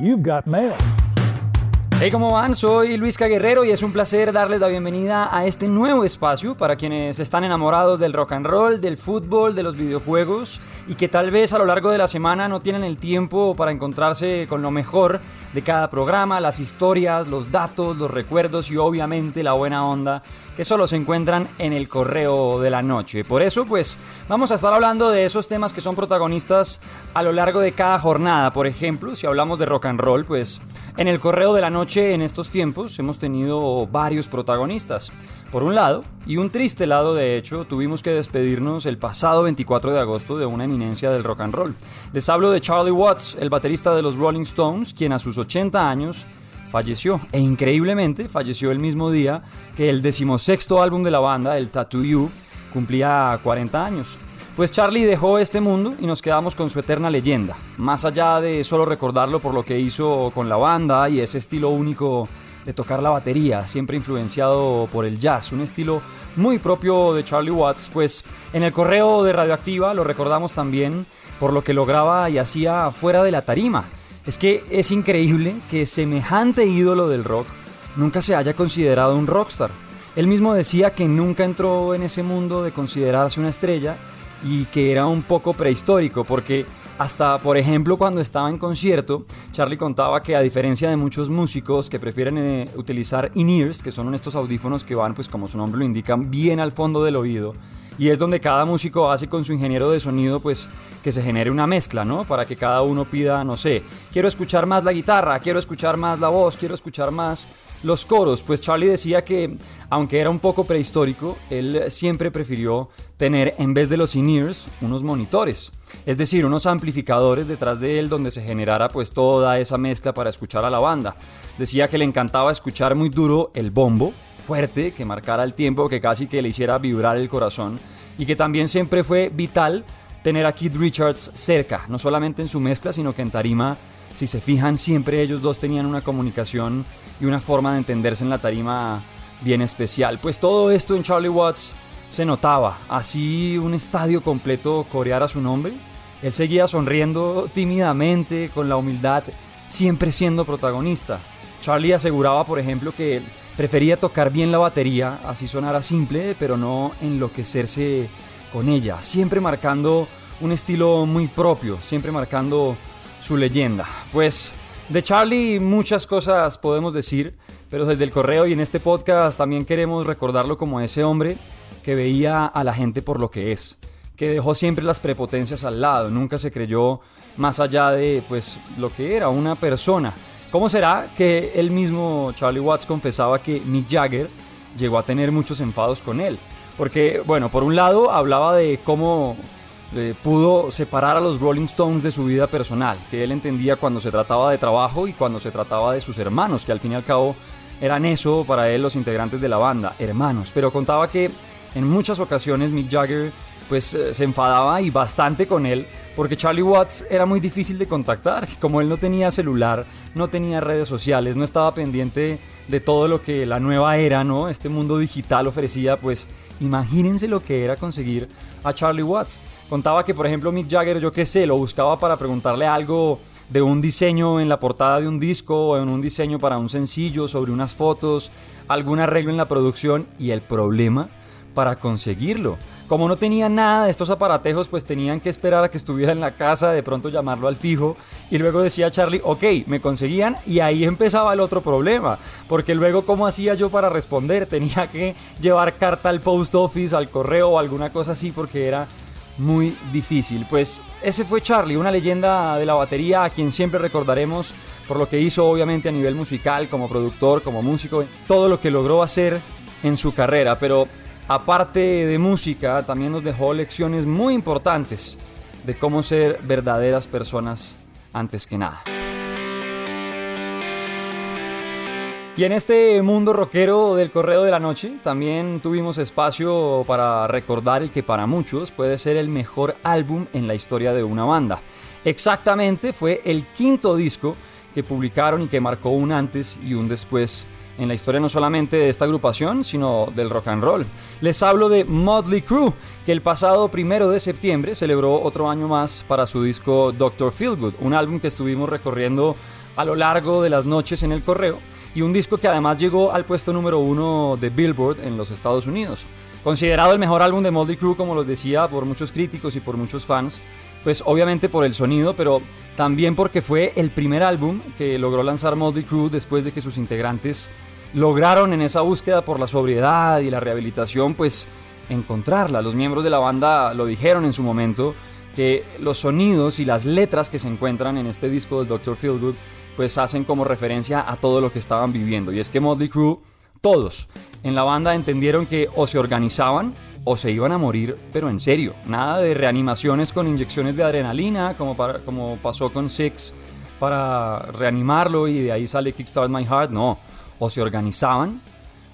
You've got mail. Hey, ¿cómo van? Soy Luis Caguerrero y es un placer darles la bienvenida a este nuevo espacio para quienes están enamorados del rock and roll, del fútbol, de los videojuegos y que tal vez a lo largo de la semana no tienen el tiempo para encontrarse con lo mejor de cada programa, las historias, los datos, los recuerdos y obviamente la buena onda que solo se encuentran en el correo de la noche. Por eso, pues, vamos a estar hablando de esos temas que son protagonistas a lo largo de cada jornada. Por ejemplo, si hablamos de rock and roll, pues en el correo de la noche en estos tiempos hemos tenido varios protagonistas. Por un lado, y un triste lado de hecho, tuvimos que despedirnos el pasado 24 de agosto de una eminencia del rock and roll. Les hablo de Charlie Watts, el baterista de los Rolling Stones, quien a sus 80 años falleció e increíblemente falleció el mismo día que el decimosexto álbum de la banda, el Tattoo You, cumplía 40 años. Pues Charlie dejó este mundo y nos quedamos con su eterna leyenda, más allá de solo recordarlo por lo que hizo con la banda y ese estilo único de tocar la batería, siempre influenciado por el jazz, un estilo muy propio de Charlie Watts, pues en el correo de Radioactiva lo recordamos también por lo que lograba y hacía fuera de la tarima. Es que es increíble que semejante ídolo del rock nunca se haya considerado un rockstar. Él mismo decía que nunca entró en ese mundo de considerarse una estrella y que era un poco prehistórico porque hasta, por ejemplo, cuando estaba en concierto, Charlie contaba que a diferencia de muchos músicos que prefieren eh, utilizar in-ears, que son estos audífonos que van, pues como su nombre lo indica, bien al fondo del oído, y es donde cada músico hace con su ingeniero de sonido, pues que se genere una mezcla, ¿no? Para que cada uno pida, no sé, quiero escuchar más la guitarra, quiero escuchar más la voz, quiero escuchar más los coros, pues Charlie decía que, aunque era un poco prehistórico, él siempre prefirió tener, en vez de los in-ears, unos monitores. Es decir, unos amplificadores detrás de él donde se generara pues toda esa mezcla para escuchar a la banda. Decía que le encantaba escuchar muy duro el bombo, fuerte, que marcara el tiempo, que casi que le hiciera vibrar el corazón. Y que también siempre fue vital tener a Keith Richards cerca, no solamente en su mezcla, sino que en tarima si se fijan, siempre ellos dos tenían una comunicación y una forma de entenderse en la tarima bien especial. Pues todo esto en Charlie Watts se notaba. Así un estadio completo coreara su nombre. Él seguía sonriendo tímidamente, con la humildad, siempre siendo protagonista. Charlie aseguraba, por ejemplo, que prefería tocar bien la batería, así sonara simple, pero no enloquecerse con ella. Siempre marcando un estilo muy propio, siempre marcando su leyenda. Pues de Charlie muchas cosas podemos decir, pero desde el correo y en este podcast también queremos recordarlo como ese hombre que veía a la gente por lo que es, que dejó siempre las prepotencias al lado, nunca se creyó más allá de pues lo que era una persona. ¿Cómo será que él mismo, Charlie Watts, confesaba que Mick Jagger llegó a tener muchos enfados con él? Porque, bueno, por un lado hablaba de cómo eh, pudo separar a los Rolling Stones de su vida personal, que él entendía cuando se trataba de trabajo y cuando se trataba de sus hermanos, que al fin y al cabo eran eso para él los integrantes de la banda, hermanos. Pero contaba que en muchas ocasiones Mick Jagger pues eh, se enfadaba y bastante con él porque Charlie Watts era muy difícil de contactar. Como él no tenía celular, no tenía redes sociales, no estaba pendiente de todo lo que la nueva era, ¿no? Este mundo digital ofrecía, pues imagínense lo que era conseguir a Charlie Watts. Contaba que, por ejemplo, Mick Jagger, yo qué sé, lo buscaba para preguntarle algo de un diseño en la portada de un disco o en un diseño para un sencillo, sobre unas fotos, algún arreglo en la producción y el problema para conseguirlo. Como no tenía nada de estos aparatejos, pues tenían que esperar a que estuviera en la casa, de pronto llamarlo al fijo y luego decía Charlie, ok, me conseguían y ahí empezaba el otro problema, porque luego cómo hacía yo para responder, tenía que llevar carta al post office, al correo o alguna cosa así, porque era muy difícil. Pues ese fue Charlie, una leyenda de la batería a quien siempre recordaremos por lo que hizo obviamente a nivel musical, como productor, como músico, todo lo que logró hacer en su carrera. Pero aparte de música, también nos dejó lecciones muy importantes de cómo ser verdaderas personas antes que nada. Y en este mundo rockero del correo de la noche también tuvimos espacio para recordar el que para muchos puede ser el mejor álbum en la historia de una banda. Exactamente fue el quinto disco que publicaron y que marcó un antes y un después en la historia no solamente de esta agrupación, sino del rock and roll. Les hablo de Motley Crue, que el pasado primero de septiembre celebró otro año más para su disco Doctor Feelgood, un álbum que estuvimos recorriendo a lo largo de las noches en el correo y un disco que además llegó al puesto número uno de Billboard en los Estados Unidos. Considerado el mejor álbum de Motley Crue, como los decía, por muchos críticos y por muchos fans, pues obviamente por el sonido, pero también porque fue el primer álbum que logró lanzar Motley Crue después de que sus integrantes lograron en esa búsqueda por la sobriedad y la rehabilitación, pues encontrarla. Los miembros de la banda lo dijeron en su momento, que los sonidos y las letras que se encuentran en este disco del Dr. Feelgood, pues hacen como referencia a todo lo que estaban viviendo. Y es que Motley Crue, todos en la banda entendieron que o se organizaban o se iban a morir, pero en serio. Nada de reanimaciones con inyecciones de adrenalina, como, para, como pasó con Six para reanimarlo y de ahí sale Kickstart My Heart. No, o se organizaban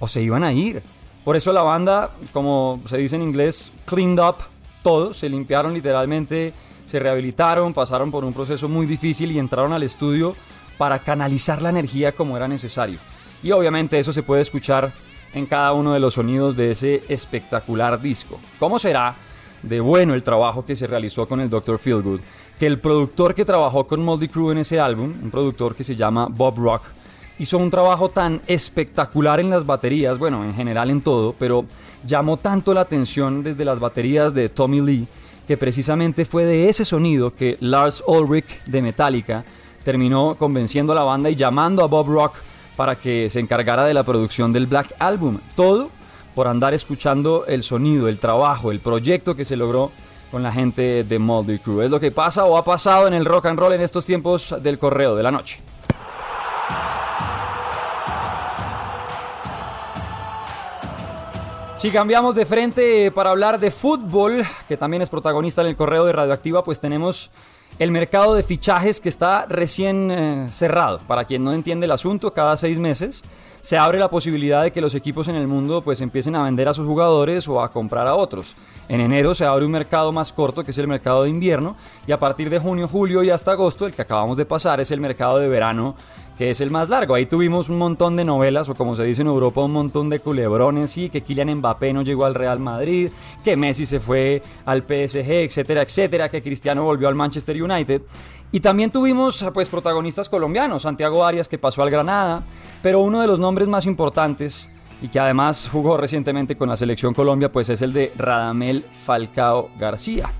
o se iban a ir. Por eso la banda, como se dice en inglés, cleaned up todo, se limpiaron literalmente, se rehabilitaron, pasaron por un proceso muy difícil y entraron al estudio para canalizar la energía como era necesario. Y obviamente eso se puede escuchar en cada uno de los sonidos de ese espectacular disco. ¿Cómo será de bueno el trabajo que se realizó con el Dr. Feelgood? Que el productor que trabajó con Moldy Crew en ese álbum, un productor que se llama Bob Rock, hizo un trabajo tan espectacular en las baterías, bueno, en general en todo, pero llamó tanto la atención desde las baterías de Tommy Lee, que precisamente fue de ese sonido que Lars Ulrich de Metallica terminó convenciendo a la banda y llamando a Bob Rock para que se encargara de la producción del Black Album. Todo por andar escuchando el sonido, el trabajo, el proyecto que se logró con la gente de Moldy Crew. Es lo que pasa o ha pasado en el rock and roll en estos tiempos del correo de la noche. Si cambiamos de frente para hablar de fútbol, que también es protagonista en el correo de Radioactiva, pues tenemos el mercado de fichajes que está recién eh, cerrado. Para quien no entiende el asunto, cada seis meses se abre la posibilidad de que los equipos en el mundo pues empiecen a vender a sus jugadores o a comprar a otros. En enero se abre un mercado más corto que es el mercado de invierno y a partir de junio, julio y hasta agosto el que acabamos de pasar es el mercado de verano que es el más largo. Ahí tuvimos un montón de novelas, o como se dice en Europa, un montón de culebrones, sí, que Kylian Mbappé no llegó al Real Madrid, que Messi se fue al PSG, etcétera, etcétera, que Cristiano volvió al Manchester United. Y también tuvimos pues protagonistas colombianos, Santiago Arias que pasó al Granada, pero uno de los nombres más importantes y que además jugó recientemente con la selección Colombia, pues es el de Radamel Falcao García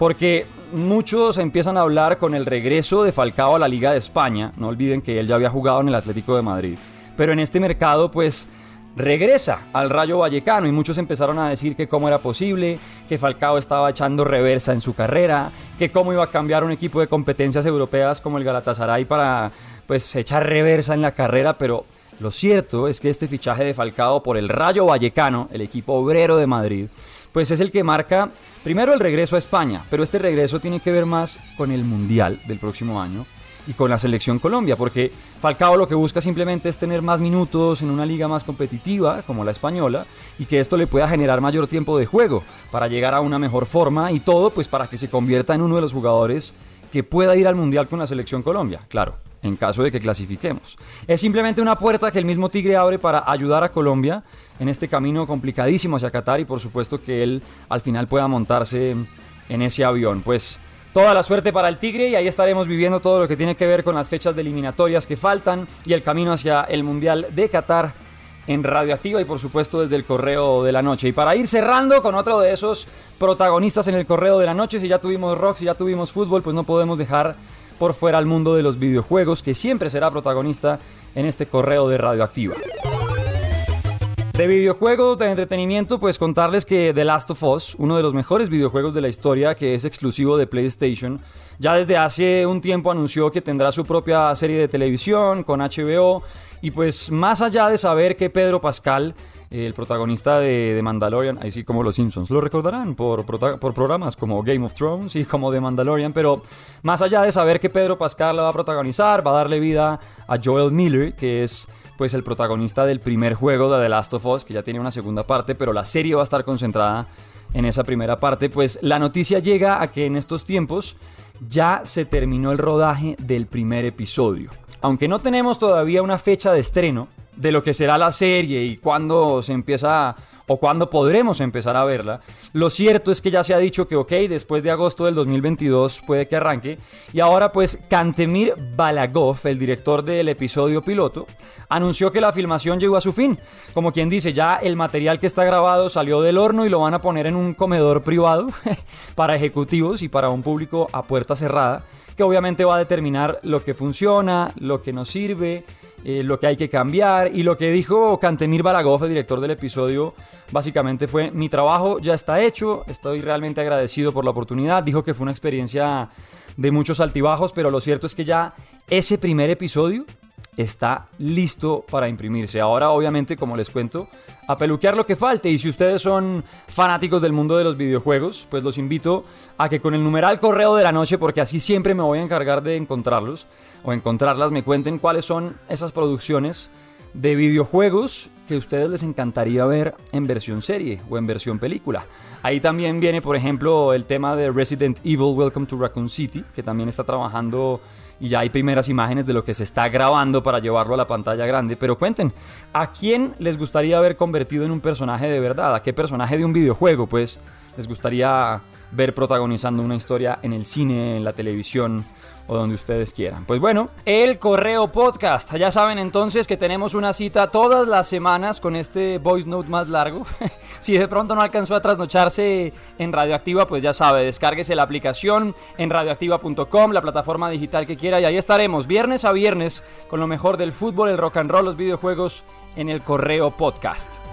porque muchos empiezan a hablar con el regreso de Falcao a la Liga de España. No olviden que él ya había jugado en el Atlético de Madrid. Pero en este mercado, pues regresa al Rayo Vallecano y muchos empezaron a decir que cómo era posible, que Falcao estaba echando reversa en su carrera, que cómo iba a cambiar un equipo de competencias europeas como el Galatasaray para pues echar reversa en la carrera, pero lo cierto es que este fichaje de Falcao por el Rayo Vallecano, el equipo obrero de Madrid, pues es el que marca primero el regreso a España, pero este regreso tiene que ver más con el Mundial del próximo año y con la selección Colombia, porque Falcao lo que busca simplemente es tener más minutos en una liga más competitiva como la española y que esto le pueda generar mayor tiempo de juego para llegar a una mejor forma y todo pues para que se convierta en uno de los jugadores que pueda ir al Mundial con la selección Colombia, claro en caso de que clasifiquemos. Es simplemente una puerta que el mismo Tigre abre para ayudar a Colombia en este camino complicadísimo hacia Qatar y por supuesto que él al final pueda montarse en ese avión. Pues toda la suerte para el Tigre y ahí estaremos viviendo todo lo que tiene que ver con las fechas de eliminatorias que faltan y el camino hacia el Mundial de Qatar en Radioactiva y por supuesto desde el Correo de la Noche. Y para ir cerrando con otro de esos protagonistas en el Correo de la Noche, si ya tuvimos rock, si ya tuvimos fútbol, pues no podemos dejar por fuera al mundo de los videojuegos, que siempre será protagonista en este correo de Radioactiva. De videojuegos, de entretenimiento, pues contarles que The Last of Us, uno de los mejores videojuegos de la historia, que es exclusivo de PlayStation, ya desde hace un tiempo anunció que tendrá su propia serie de televisión con HBO. Y pues más allá de saber que Pedro Pascal el protagonista de, de, Mandalorian, así como los Simpsons. Lo recordarán por, por, programas como Game of Thrones y como The Mandalorian, pero más allá de saber que Pedro Pascal la va a protagonizar, va a darle vida a Joel Miller, que es pues el protagonista del primer juego de The Last of Us, que ya tiene una segunda parte, pero la serie va a estar concentrada en esa primera parte, pues la noticia llega a que en estos tiempos ya se terminó el rodaje del primer episodio. Aunque no tenemos todavía una fecha de estreno, de lo que será la serie y cuándo se empieza o cuándo podremos empezar a verla. Lo cierto es que ya se ha dicho que, ok, después de agosto del 2022 puede que arranque. Y ahora pues Kantemir Balagov, el director del episodio piloto, anunció que la filmación llegó a su fin. Como quien dice, ya el material que está grabado salió del horno y lo van a poner en un comedor privado para ejecutivos y para un público a puerta cerrada, que obviamente va a determinar lo que funciona, lo que nos sirve eh, lo que hay que cambiar. Y lo que dijo Cantemir Balagov, el director del episodio, básicamente fue, mi trabajo ya está hecho, estoy realmente agradecido por la oportunidad. Dijo que fue una experiencia de muchos altibajos, pero lo cierto es que ya ese primer episodio está listo para imprimirse. Ahora, obviamente, como les cuento, a peluquear lo que falte. Y si ustedes son fanáticos del mundo de los videojuegos, pues los invito a que con el numeral correo de la noche, porque así siempre me voy a encargar de encontrarlos o encontrarlas, me cuenten cuáles son esas producciones de videojuegos que a ustedes les encantaría ver en versión serie o en versión película. Ahí también viene, por ejemplo, el tema de Resident Evil Welcome to Raccoon City, que también está trabajando y ya hay primeras imágenes de lo que se está grabando para llevarlo a la pantalla grande. Pero cuenten, ¿a quién les gustaría haber convertido en un personaje de verdad? ¿A qué personaje de un videojuego, pues, les gustaría ver protagonizando una historia en el cine, en la televisión? O donde ustedes quieran. Pues bueno, el Correo Podcast. Ya saben entonces que tenemos una cita todas las semanas con este voice note más largo. si de pronto no alcanzó a trasnocharse en Radioactiva, pues ya sabe, descárguese la aplicación en radioactiva.com, la plataforma digital que quiera, y ahí estaremos viernes a viernes con lo mejor del fútbol, el rock and roll, los videojuegos en el Correo Podcast.